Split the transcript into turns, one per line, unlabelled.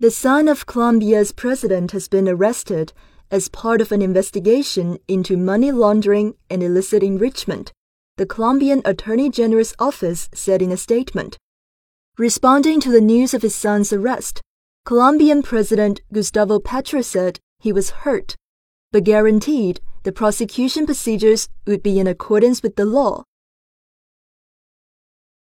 The son of Colombia's president has been arrested as part of an investigation into money laundering and illicit enrichment, the Colombian Attorney General's office said in a statement. Responding to the news of his son's arrest, Colombian President Gustavo Petro said he was hurt, but guaranteed the prosecution procedures would be in accordance with the law